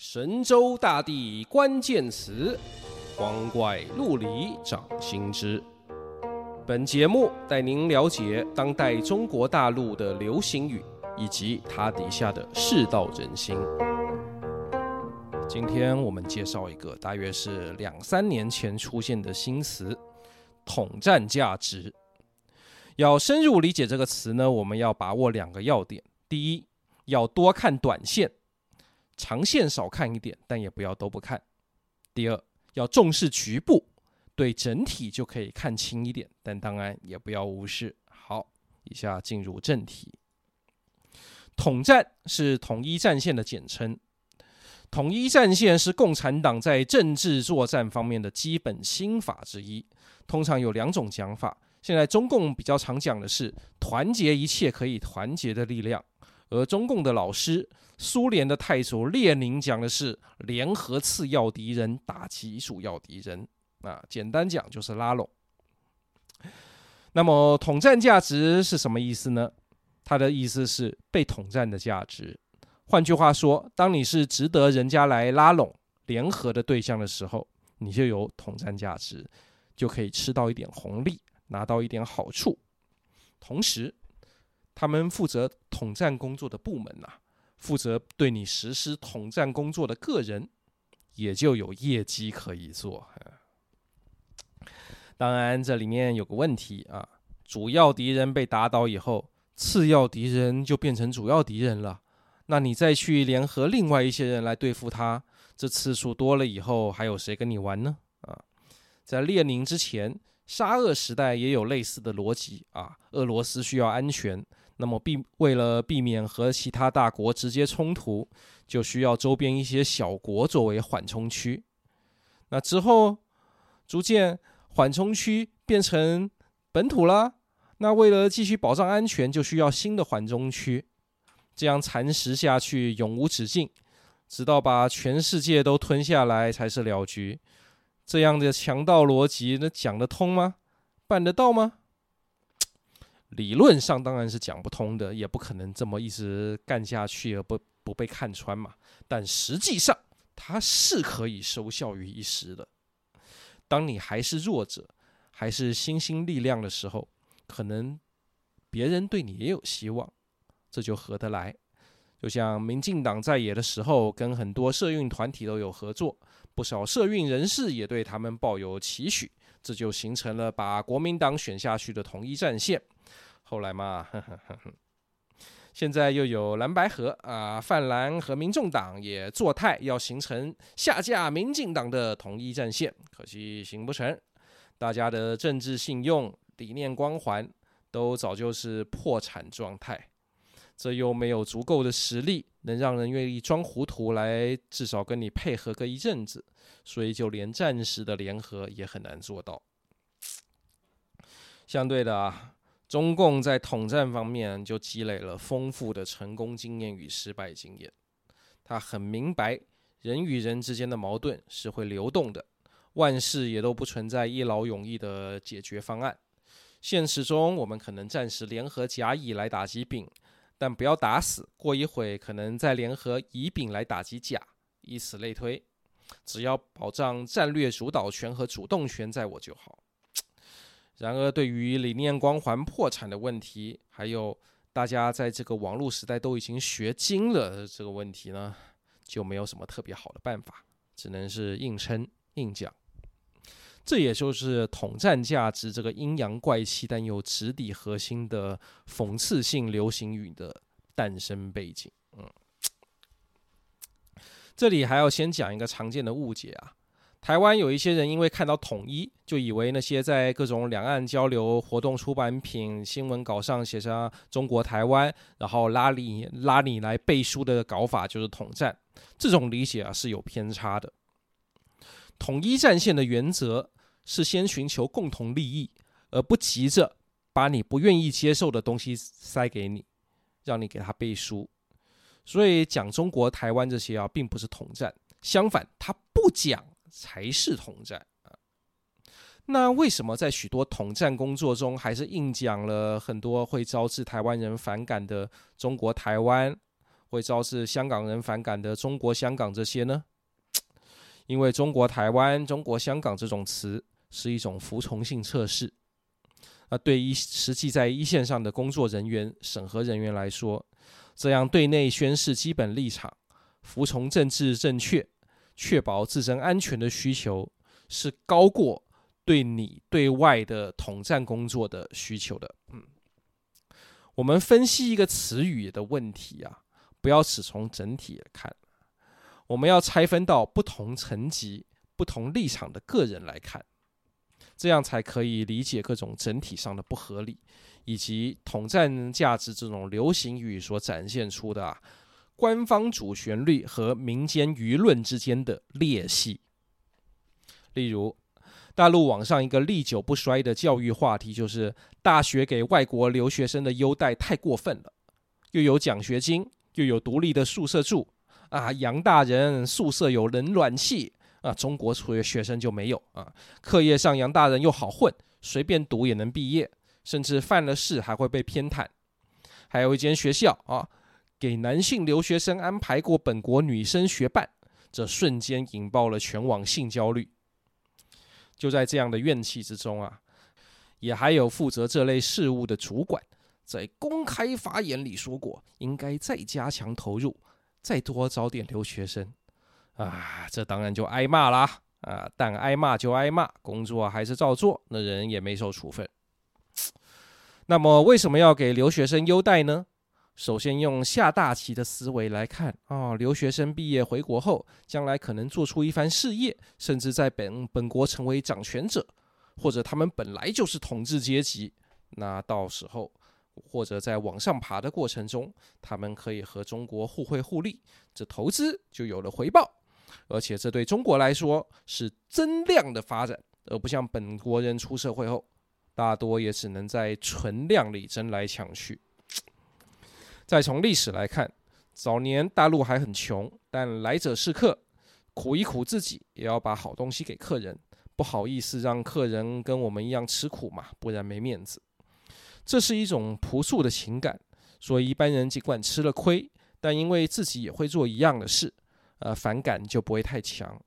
神州大地关键词，光怪陆离掌心之。本节目带您了解当代中国大陆的流行语以及它底下的世道人心。今天我们介绍一个大约是两三年前出现的新词“统战价值”。要深入理解这个词呢，我们要把握两个要点：第一，要多看短线。长线少看一点，但也不要都不看。第二，要重视局部，对整体就可以看清一点，但当然也不要无视。好，以下进入正题。统战是统一战线的简称，统一战线是共产党在政治作战方面的基本心法之一。通常有两种讲法，现在中共比较常讲的是团结一切可以团结的力量。而中共的老师，苏联的太守列宁讲的是联合次要敌人，打击主要敌人。啊，简单讲就是拉拢。那么统战价值是什么意思呢？它的意思是被统战的价值。换句话说，当你是值得人家来拉拢、联合的对象的时候，你就有统战价值，就可以吃到一点红利，拿到一点好处。同时，他们负责统战工作的部门呐、啊，负责对你实施统战工作的个人，也就有业绩可以做。当然，这里面有个问题啊，主要敌人被打倒以后，次要敌人就变成主要敌人了。那你再去联合另外一些人来对付他，这次数多了以后，还有谁跟你玩呢？啊，在列宁之前，沙俄时代也有类似的逻辑啊，俄罗斯需要安全。那么避为了避免和其他大国直接冲突，就需要周边一些小国作为缓冲区。那之后逐渐缓冲区变成本土了。那为了继续保障安全，就需要新的缓冲区。这样蚕食下去永无止境，直到把全世界都吞下来才是了局。这样的强盗逻辑，那讲得通吗？办得到吗？理论上当然是讲不通的，也不可能这么一直干下去而不不被看穿嘛。但实际上它是可以收效于一时的。当你还是弱者，还是新兴力量的时候，可能别人对你也有希望，这就合得来。就像民进党在野的时候，跟很多社运团体都有合作，不少社运人士也对他们抱有期许，这就形成了把国民党选下去的统一战线。后来嘛，呵呵，现在又有蓝白合啊，泛蓝和民众党也作态要形成下架民进党的统一战线，可惜行不成。大家的政治信用、理念光环都早就是破产状态，这又没有足够的实力能让人愿意装糊涂来至少跟你配合个一阵子，所以就连暂时的联合也很难做到。相对的啊。中共在统战方面就积累了丰富的成功经验与失败经验，他很明白人与人之间的矛盾是会流动的，万事也都不存在一劳永逸的解决方案。现实中，我们可能暂时联合甲乙来打击丙，但不要打死，过一会可能再联合乙丙来打击甲，以此类推。只要保障战略主导权和主动权在我就好。然而，对于理念光环破产的问题，还有大家在这个网络时代都已经学精了这个问题呢，就没有什么特别好的办法，只能是硬撑硬讲。这也就是统战价值这个阴阳怪气但又直抵核心的讽刺性流行语的诞生背景。嗯，这里还要先讲一个常见的误解啊。台湾有一些人因为看到统一，就以为那些在各种两岸交流活动出版品、新闻稿上写上“中国台湾”，然后拉你拉你来背书的搞法就是统战。这种理解啊是有偏差的。统一战线的原则是先寻求共同利益，而不急着把你不愿意接受的东西塞给你，让你给他背书。所以讲中国台湾这些啊，并不是统战，相反，他不讲。才是统战啊！那为什么在许多统战工作中，还是硬讲了很多会招致台湾人反感的“中国台湾”会招致香港人反感的中国香港这些呢？因为中国台湾、中国香港这种词是一种服从性测试。那对于实际在一线上的工作人员、审核人员来说，这样对内宣示基本立场、服从政治正确、确保自身安全的需求，是高过对你对外的统战工作的需求的。嗯，我们分析一个词语的问题啊，不要只从整体来看，我们要拆分到不同层级、不同立场的个人来看。这样才可以理解各种整体上的不合理，以及统战价值这种流行语所展现出的，官方主旋律和民间舆论之间的裂隙。例如，大陆网上一个历久不衰的教育话题就是大学给外国留学生的优待太过分了，又有奖学金，又有独立的宿舍住，啊，洋大人宿舍有冷暖气。啊，中国学学生就没有啊。课业上洋大人又好混，随便读也能毕业，甚至犯了事还会被偏袒。还有一间学校啊，给男性留学生安排过本国女生学伴，这瞬间引爆了全网性焦虑。就在这样的怨气之中啊，也还有负责这类事务的主管，在公开发言里说过，应该再加强投入，再多招点留学生。啊，这当然就挨骂啦！啊，但挨骂就挨骂，工作还是照做，那人也没受处分。那么，为什么要给留学生优待呢？首先，用下大棋的思维来看啊，留学生毕业回国后，将来可能做出一番事业，甚至在本本国成为掌权者，或者他们本来就是统治阶级，那到时候或者在往上爬的过程中，他们可以和中国互惠互利，这投资就有了回报。而且这对中国来说是增量的发展，而不像本国人出社会后，大多也只能在存量里争来抢去。再从历史来看，早年大陆还很穷，但来者是客，苦一苦自己也要把好东西给客人，不好意思让客人跟我们一样吃苦嘛，不然没面子。这是一种朴素的情感，所以一般人尽管吃了亏，但因为自己也会做一样的事。呃，反感就不会太强。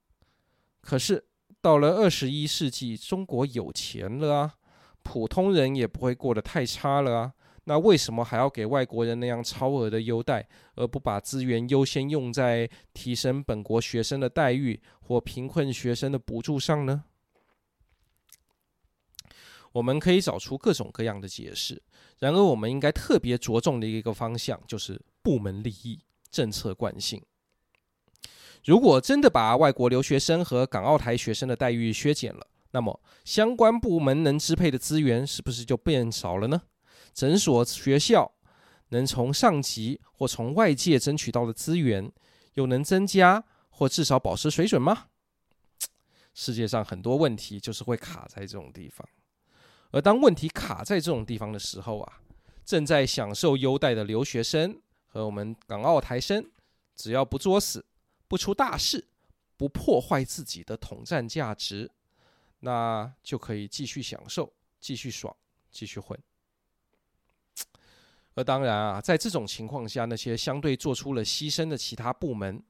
可是到了二十一世纪，中国有钱了啊，普通人也不会过得太差了啊。那为什么还要给外国人那样超额的优待，而不把资源优先用在提升本国学生的待遇或贫困学生的补助上呢？我们可以找出各种各样的解释。然而，我们应该特别着重的一个方向就是部门利益、政策惯性。如果真的把外国留学生和港澳台学生的待遇削减了，那么相关部门能支配的资源是不是就变少了呢？诊所、学校能从上级或从外界争取到的资源，又能增加或至少保持水准吗？世界上很多问题就是会卡在这种地方，而当问题卡在这种地方的时候啊，正在享受优待的留学生和我们港澳台生，只要不作死。不出大事，不破坏自己的统战价值，那就可以继续享受、继续爽、继续混。而当然啊，在这种情况下，那些相对做出了牺牲的其他部门，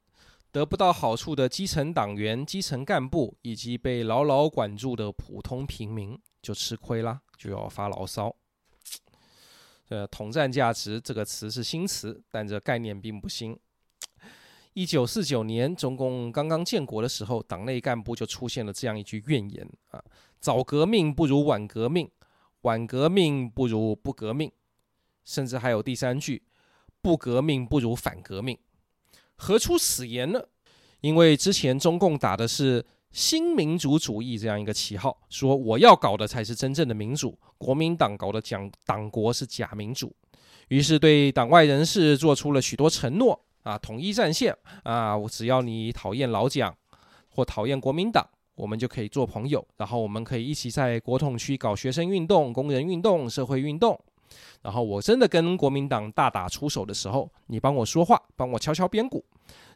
得不到好处的基层党员、基层干部，以及被牢牢管住的普通平民，就吃亏啦，就要发牢骚。呃，统战价值这个词是新词，但这概念并不新。一九四九年，中共刚刚建国的时候，党内干部就出现了这样一句怨言啊：“早革命不如晚革命，晚革命不如不革命。”甚至还有第三句：“不革命不如反革命。”何出此言呢？因为之前中共打的是新民主主义这样一个旗号，说我要搞的才是真正的民主，国民党搞的讲党国是假民主，于是对党外人士做出了许多承诺。啊，统一战线啊！我只要你讨厌老蒋或讨厌国民党，我们就可以做朋友。然后我们可以一起在国统区搞学生运动、工人运动、社会运动。然后我真的跟国民党大打出手的时候，你帮我说话，帮我敲敲边鼓。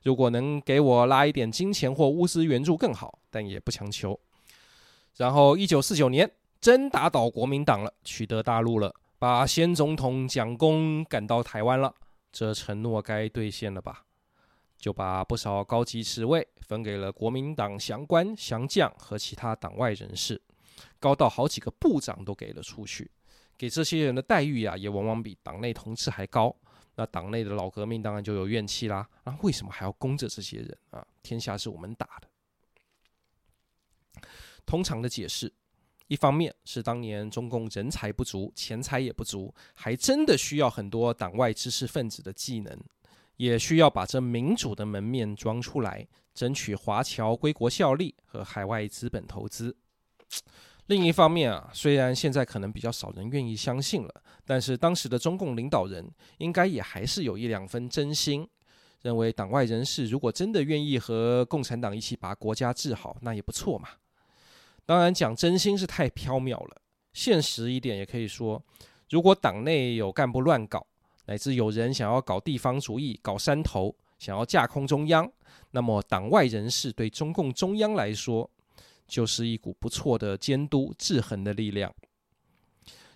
如果能给我拉一点金钱或物资援助更好，但也不强求。然后一九四九年真打倒国民党了，取得大陆了，把先总统蒋公赶到台湾了。这承诺该兑现了吧？就把不少高级职位分给了国民党降官、降将和其他党外人士，高到好几个部长都给了出去。给这些人的待遇呀，也往往比党内同志还高。那党内的老革命当然就有怨气啦。那为什么还要供着这些人啊？天下是我们打的。通常的解释，一方面是当年中共人才不足，钱财也不足，还真的需要很多党外知识分子的技能，也需要把这民主的门面装出来，争取华侨归国效力和海外资本投资。另一方面啊，虽然现在可能比较少人愿意相信了，但是当时的中共领导人应该也还是有一两分真心，认为党外人士如果真的愿意和共产党一起把国家治好，那也不错嘛。当然，讲真心是太缥缈了，现实一点也可以说，如果党内有干部乱搞，乃至有人想要搞地方主义、搞山头，想要架空中央，那么党外人士对中共中央来说，就是一股不错的监督制衡的力量。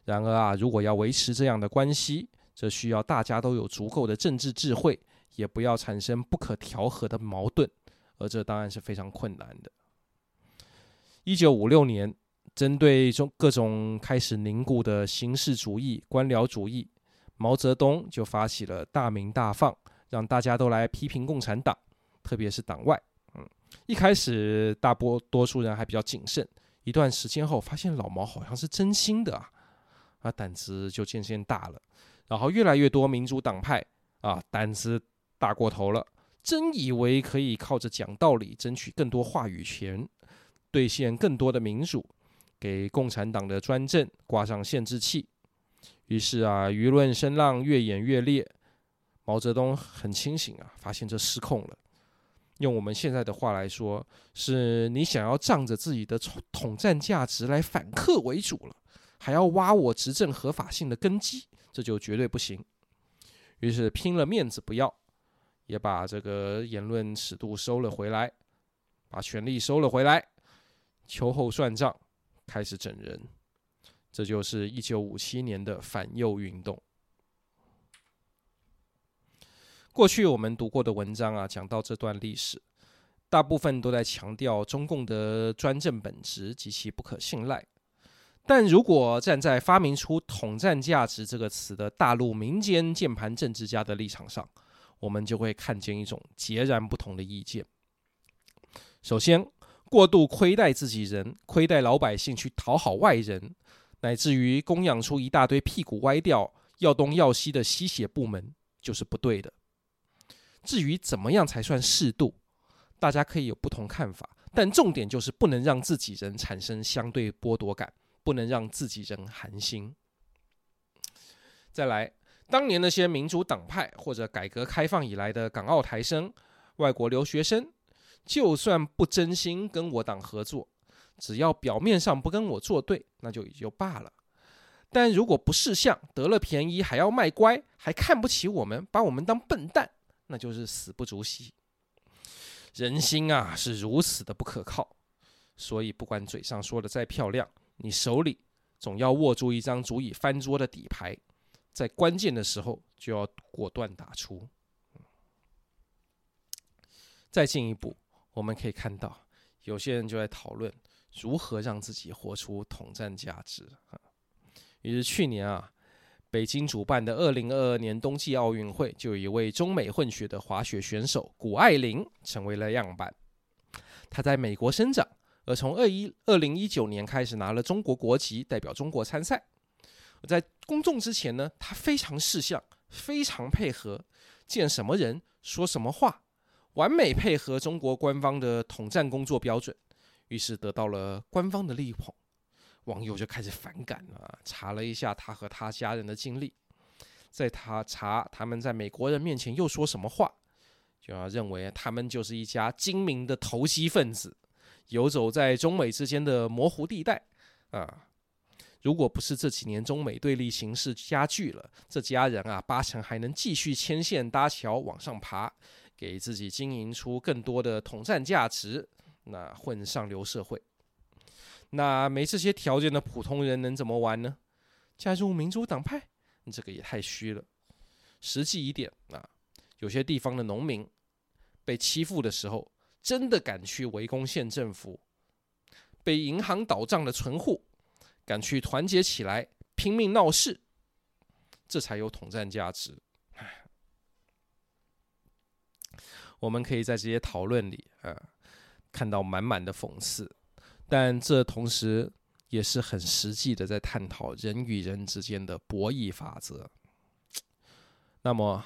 然而啊，如果要维持这样的关系，则需要大家都有足够的政治智慧，也不要产生不可调和的矛盾，而这当然是非常困难的。一九五六年，针对中各种开始凝固的形式主义、官僚主义，毛泽东就发起了大鸣大放，让大家都来批评共产党，特别是党外。嗯一开始，大多多数人还比较谨慎。一段时间后，发现老毛好像是真心的啊，啊，胆子就渐渐大了。然后，越来越多民主党派啊，胆子大过头了，真以为可以靠着讲道理争取更多话语权，兑现更多的民主，给共产党的专政挂上限制器。于是啊，舆论声浪越演越烈。毛泽东很清醒啊，发现这失控了。用我们现在的话来说，是你想要仗着自己的统战价值来反客为主了，还要挖我执政合法性的根基，这就绝对不行。于是拼了面子不要，也把这个言论尺度收了回来，把权力收了回来，秋后算账，开始整人。这就是一九五七年的反右运动。过去我们读过的文章啊，讲到这段历史，大部分都在强调中共的专政本质及其不可信赖。但如果站在发明出“统战价值”这个词的大陆民间键盘政治家的立场上，我们就会看见一种截然不同的意见。首先，过度亏待自己人、亏待老百姓去讨好外人，乃至于供养出一大堆屁股歪掉、要东要西的吸血部门，就是不对的。至于怎么样才算适度，大家可以有不同看法，但重点就是不能让自己人产生相对剥夺感，不能让自己人寒心。再来，当年那些民主党派或者改革开放以来的港澳台生、外国留学生，就算不真心跟我党合作，只要表面上不跟我作对，那就也就罢了。但如果不识相，得了便宜还要卖乖，还看不起我们，把我们当笨蛋。那就是死不足惜。人心啊，是如此的不可靠，所以不管嘴上说的再漂亮，你手里总要握住一张足以翻桌的底牌，在关键的时候就要果断打出。再进一步，我们可以看到，有些人就在讨论如何让自己活出统战价值啊。于是去年啊。北京主办的二零二二年冬季奥运会，就有一位中美混血的滑雪选手谷爱凌成为了样板。她在美国生长，而从二一二零一九年开始拿了中国国籍，代表中国参赛。在公众之前呢，她非常识相，非常配合，见什么人说什么话，完美配合中国官方的统战工作标准，于是得到了官方的力捧。网友就开始反感了，查了一下他和他家人的经历，在他查他们在美国人面前又说什么话，就要认为他们就是一家精明的投机分子，游走在中美之间的模糊地带啊。如果不是这几年中美对立形势加剧了，这家人啊八成还能继续牵线搭桥往上爬，给自己经营出更多的统战价值，那混上流社会。那没这些条件的普通人能怎么玩呢？加入民主党派，这个也太虚了。实际一点啊，有些地方的农民被欺负的时候，真的敢去围攻县政府；被银行倒账的存户，敢去团结起来拼命闹事，这才有统战价值。我们可以在这些讨论里，啊，看到满满的讽刺，但这同时也是很实际的，在探讨人与人之间的博弈法则。那么，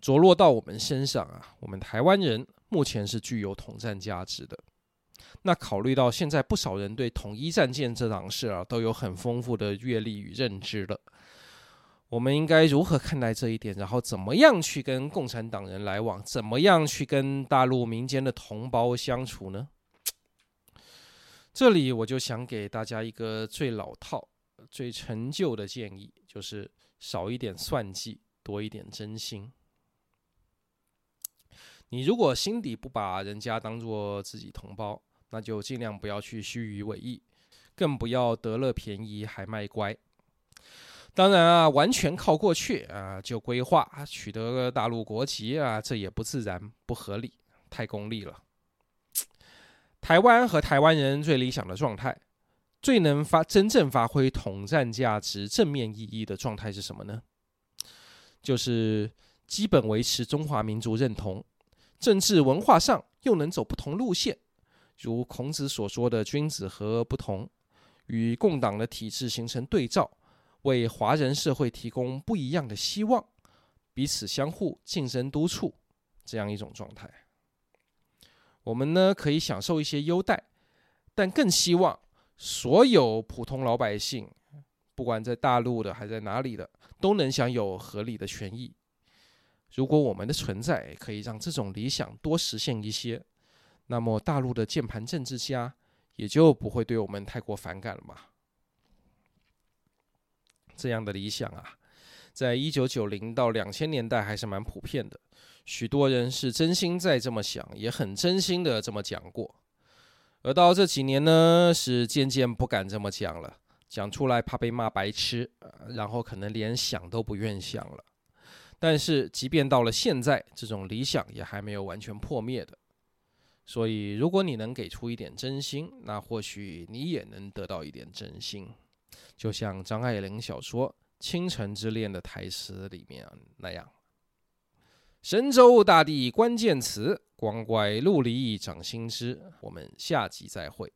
着落到我们身上啊，我们台湾人目前是具有统战价值的。那考虑到现在不少人对统一战线这档事啊，都有很丰富的阅历与认知了。我们应该如何看待这一点？然后怎么样去跟共产党人来往？怎么样去跟大陆民间的同胞相处呢？这里我就想给大家一个最老套、最陈旧的建议，就是少一点算计，多一点真心。你如果心底不把人家当做自己同胞，那就尽量不要去虚与委蛇，更不要得了便宜还卖乖。当然啊，完全靠过去啊就规划取得大陆国籍啊，这也不自然、不合理、太功利了。台湾和台湾人最理想的状态，最能发真正发挥统战价值、正面意义的状态是什么呢？就是基本维持中华民族认同，政治文化上又能走不同路线，如孔子所说的“君子和不同”，与共党的体制形成对照。为华人社会提供不一样的希望，彼此相互竞争督促，这样一种状态。我们呢，可以享受一些优待，但更希望所有普通老百姓，不管在大陆的还在哪里的，都能享有合理的权益。如果我们的存在可以让这种理想多实现一些，那么大陆的键盘政治家也就不会对我们太过反感了嘛。这样的理想啊，在一九九零到两千年代还是蛮普遍的，许多人是真心在这么想，也很真心的这么讲过。而到这几年呢，是渐渐不敢这么讲了，讲出来怕被骂白痴，然后可能连想都不愿想了。但是，即便到了现在，这种理想也还没有完全破灭的。所以，如果你能给出一点真心，那或许你也能得到一点真心。就像张爱玲小说《倾城之恋》的台词里面那样：“神州大地关键词，光怪陆离掌心之。”我们下集再会。